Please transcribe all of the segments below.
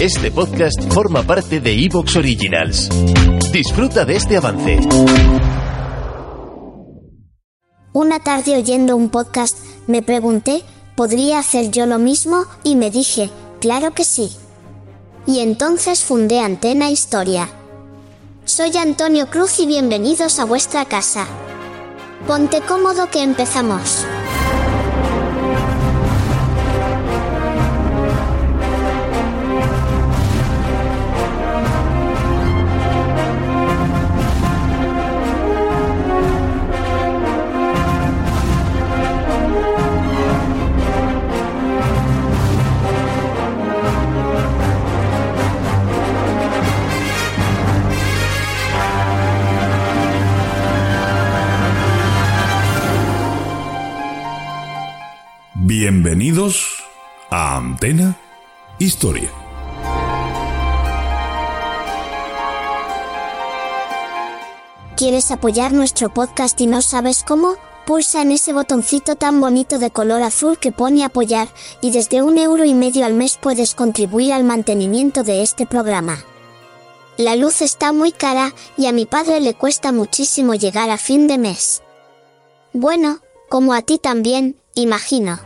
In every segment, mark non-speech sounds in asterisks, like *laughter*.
Este podcast forma parte de Evox Originals. Disfruta de este avance. Una tarde oyendo un podcast, me pregunté, ¿podría hacer yo lo mismo? Y me dije, claro que sí. Y entonces fundé Antena Historia. Soy Antonio Cruz y bienvenidos a vuestra casa. Ponte cómodo que empezamos. Bienvenidos a Antena Historia. ¿Quieres apoyar nuestro podcast y no sabes cómo? Pulsa en ese botoncito tan bonito de color azul que pone apoyar, y desde un euro y medio al mes puedes contribuir al mantenimiento de este programa. La luz está muy cara, y a mi padre le cuesta muchísimo llegar a fin de mes. Bueno, como a ti también, imagino.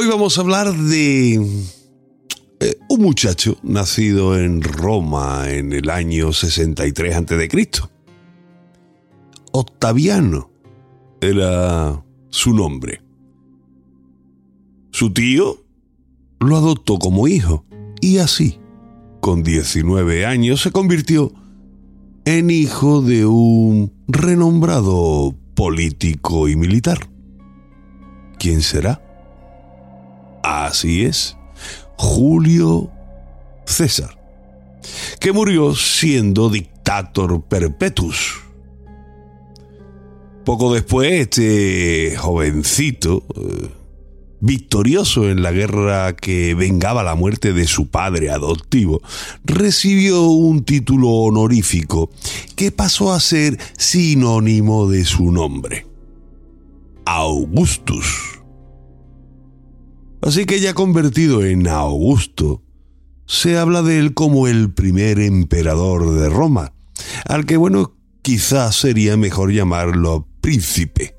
Hoy vamos a hablar de eh, un muchacho nacido en Roma en el año 63 a.C. Octaviano era su nombre. Su tío lo adoptó como hijo y así, con 19 años, se convirtió en hijo de un renombrado político y militar. ¿Quién será? Así es, Julio César, que murió siendo dictator perpetus. Poco después, este jovencito, eh, victorioso en la guerra que vengaba la muerte de su padre adoptivo, recibió un título honorífico que pasó a ser sinónimo de su nombre, Augustus. Así que ya convertido en Augusto, se habla de él como el primer emperador de Roma, al que bueno, quizás sería mejor llamarlo príncipe,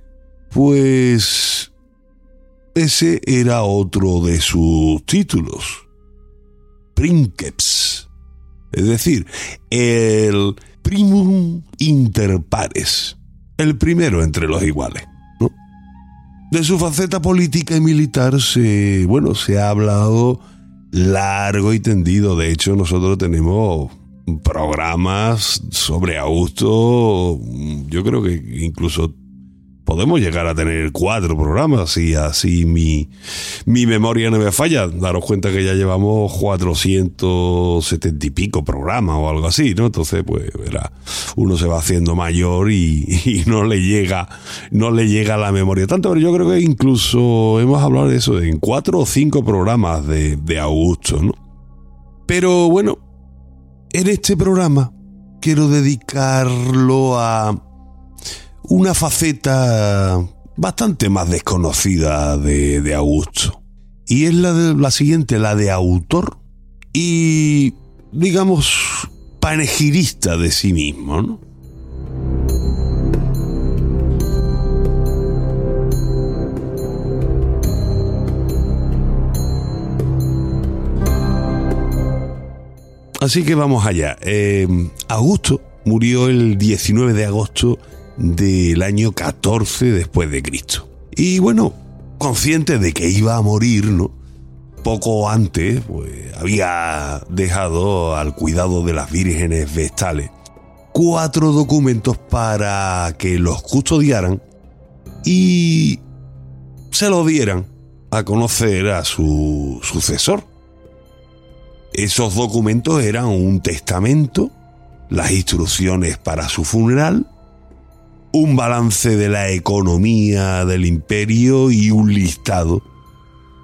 pues ese era otro de sus títulos, princeps, es decir, el primum inter pares, el primero entre los iguales. De su faceta política y militar se, bueno, se ha hablado largo y tendido. De hecho, nosotros tenemos programas sobre Augusto. Yo creo que incluso podemos llegar a tener cuatro programas y así mi, mi memoria no me falla. Daros cuenta que ya llevamos 470 y pico programas o algo así, ¿no? Entonces, pues, verá, uno se va haciendo mayor y, *laughs* y, no le llega, no le llega la memoria tanto, pero yo creo que incluso hemos hablado de eso en cuatro o cinco programas de, de Augusto, ¿no? Pero bueno, en este programa quiero dedicarlo a una faceta bastante más desconocida de, de Augusto. Y es la, de, la siguiente, la de autor y, digamos, panegirista de sí mismo. Así que vamos allá. Eh, Augusto murió el 19 de agosto del año 14 después de Cristo. Y bueno, consciente de que iba a morir, ¿no? Poco antes, pues, había dejado al cuidado de las vírgenes vestales cuatro documentos para que los custodiaran y se los dieran a conocer a su sucesor. Esos documentos eran un testamento, las instrucciones para su funeral, un balance de la economía del imperio y un listado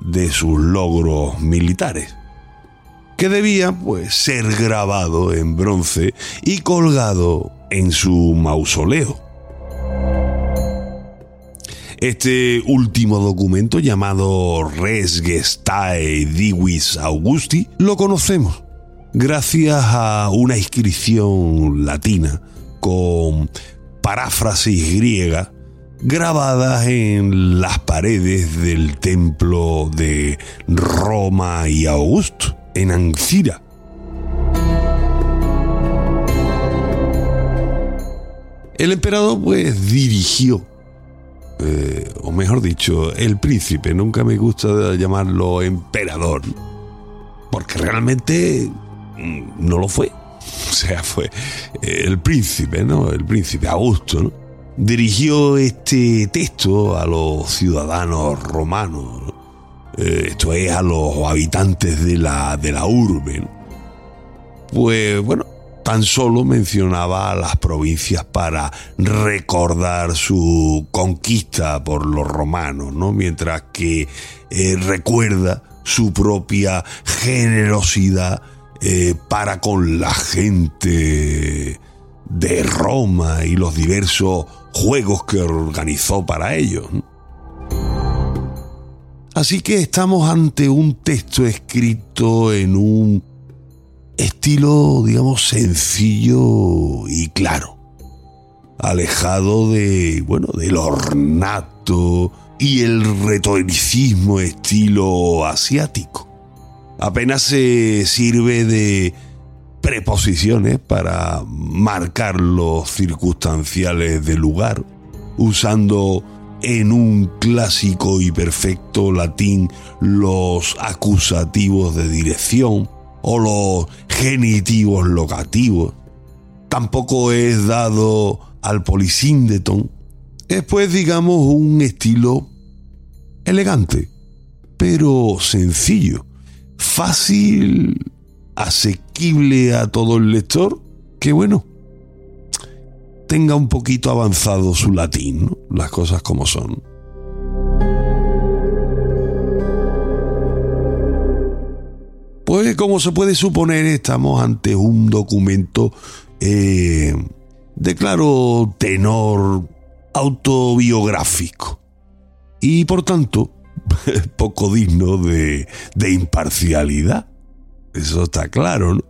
de sus logros militares, que debía pues ser grabado en bronce y colgado en su mausoleo. Este último documento llamado Res Gestae Divis Augusti lo conocemos gracias a una inscripción latina con paráfrasis griega grabadas en las paredes del templo de Roma y Augusto, en Ancira. El emperador pues dirigió eh, o mejor dicho, el príncipe, nunca me gusta llamarlo emperador, porque realmente mm, no lo fue. O sea, fue el príncipe, ¿no? El príncipe Augusto, ¿no? Dirigió este texto a los ciudadanos romanos, eh, esto es a los habitantes de la, de la urbe. ¿no? Pues bueno, tan solo mencionaba las provincias para recordar su conquista por los romanos, ¿no? Mientras que eh, recuerda su propia generosidad eh, para con la gente de Roma y los diversos juegos que organizó para ellos. Así que estamos ante un texto escrito en un estilo, digamos, sencillo y claro, alejado de, bueno, del ornato y el retoricismo estilo asiático. Apenas se sirve de preposiciones para marcar los circunstanciales del lugar, usando en un clásico y perfecto latín los acusativos de dirección, o los genitivos locativos. Tampoco es dado al polisíndeton. Es pues, digamos, un estilo elegante, pero sencillo, fácil, asequible a todo el lector, que bueno, tenga un poquito avanzado su latín, ¿no? las cosas como son. Pues como se puede suponer, estamos ante un documento eh, de claro tenor autobiográfico y por tanto *laughs* poco digno de, imparcialidad. Eso está claro, ¿no?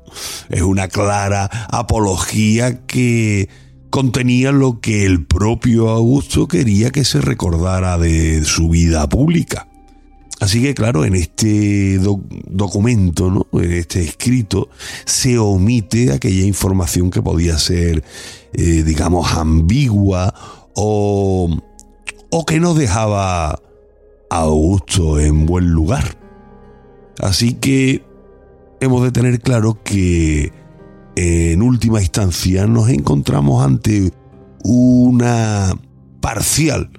Es una clara apología que contenía lo que el propio Augusto quería que se recordara de su vida pública. Así que claro, en este documento, ¿no? en este escrito, se omite aquella información que podía ser, eh, digamos, ambigua o, o que no dejaba a Augusto en buen lugar. Así que hemos de tener claro que en última instancia nos encontramos ante una parcial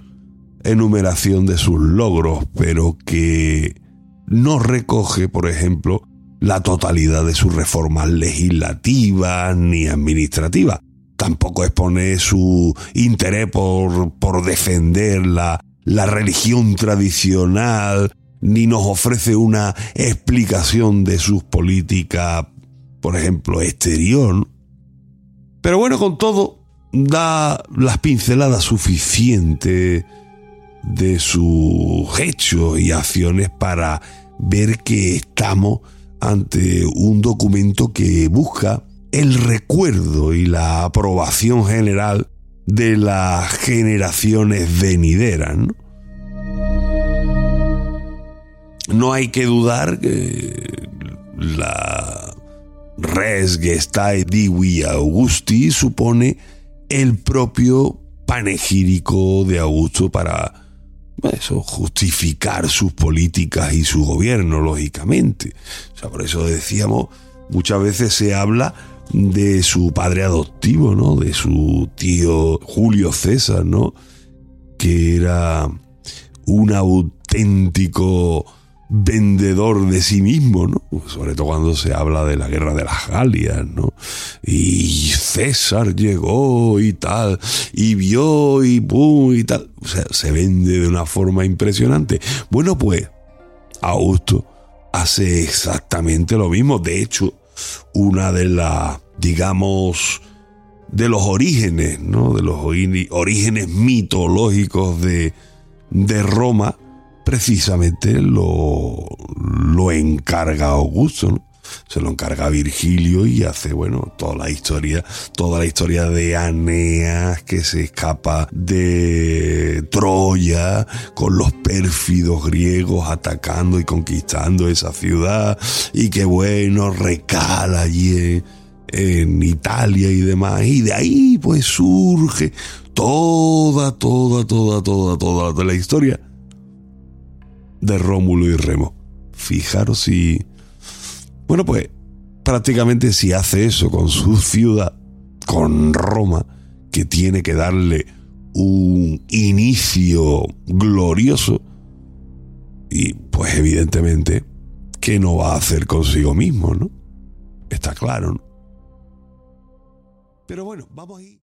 enumeración de sus logros, pero que no recoge, por ejemplo, la totalidad de sus reformas legislativas ni administrativas. Tampoco expone su interés por, por defender la, la religión tradicional, ni nos ofrece una explicación de sus políticas, por ejemplo, exterior. Pero bueno, con todo, da las pinceladas suficientes de sus hechos y acciones para ver que estamos ante un documento que busca el recuerdo y la aprobación general de las generaciones venideras. ¿no? no hay que dudar que la res gestae divi Augusti supone el propio panegírico de Augusto para eso, justificar sus políticas y su gobierno, lógicamente. O sea, por eso decíamos, muchas veces se habla de su padre adoptivo, ¿no? De su tío Julio César, ¿no? Que era un auténtico vendedor de sí mismo, ¿no? Sobre todo cuando se habla de la guerra de las Galias, ¿no? Y César llegó y tal, y vio y pum y tal. O sea, se vende de una forma impresionante. Bueno, pues, Augusto hace exactamente lo mismo. De hecho, una de las, digamos, de los orígenes, ¿no? De los orígenes mitológicos de, de Roma, precisamente lo, lo encarga Augusto, ¿no? Se lo encarga Virgilio y hace, bueno, toda la historia, toda la historia de Aneas que se escapa de Troya con los pérfidos griegos atacando y conquistando esa ciudad y que, bueno, recala allí en, Italia y demás. Y de ahí, pues, surge toda, toda, toda, toda, toda la historia de Rómulo y Remo. Fijaros si... Bueno, pues prácticamente si hace eso con su ciudad, con Roma, que tiene que darle un inicio glorioso, y pues evidentemente que no va a hacer consigo mismo, ¿no? Está claro, ¿no? Pero bueno, vamos a ir.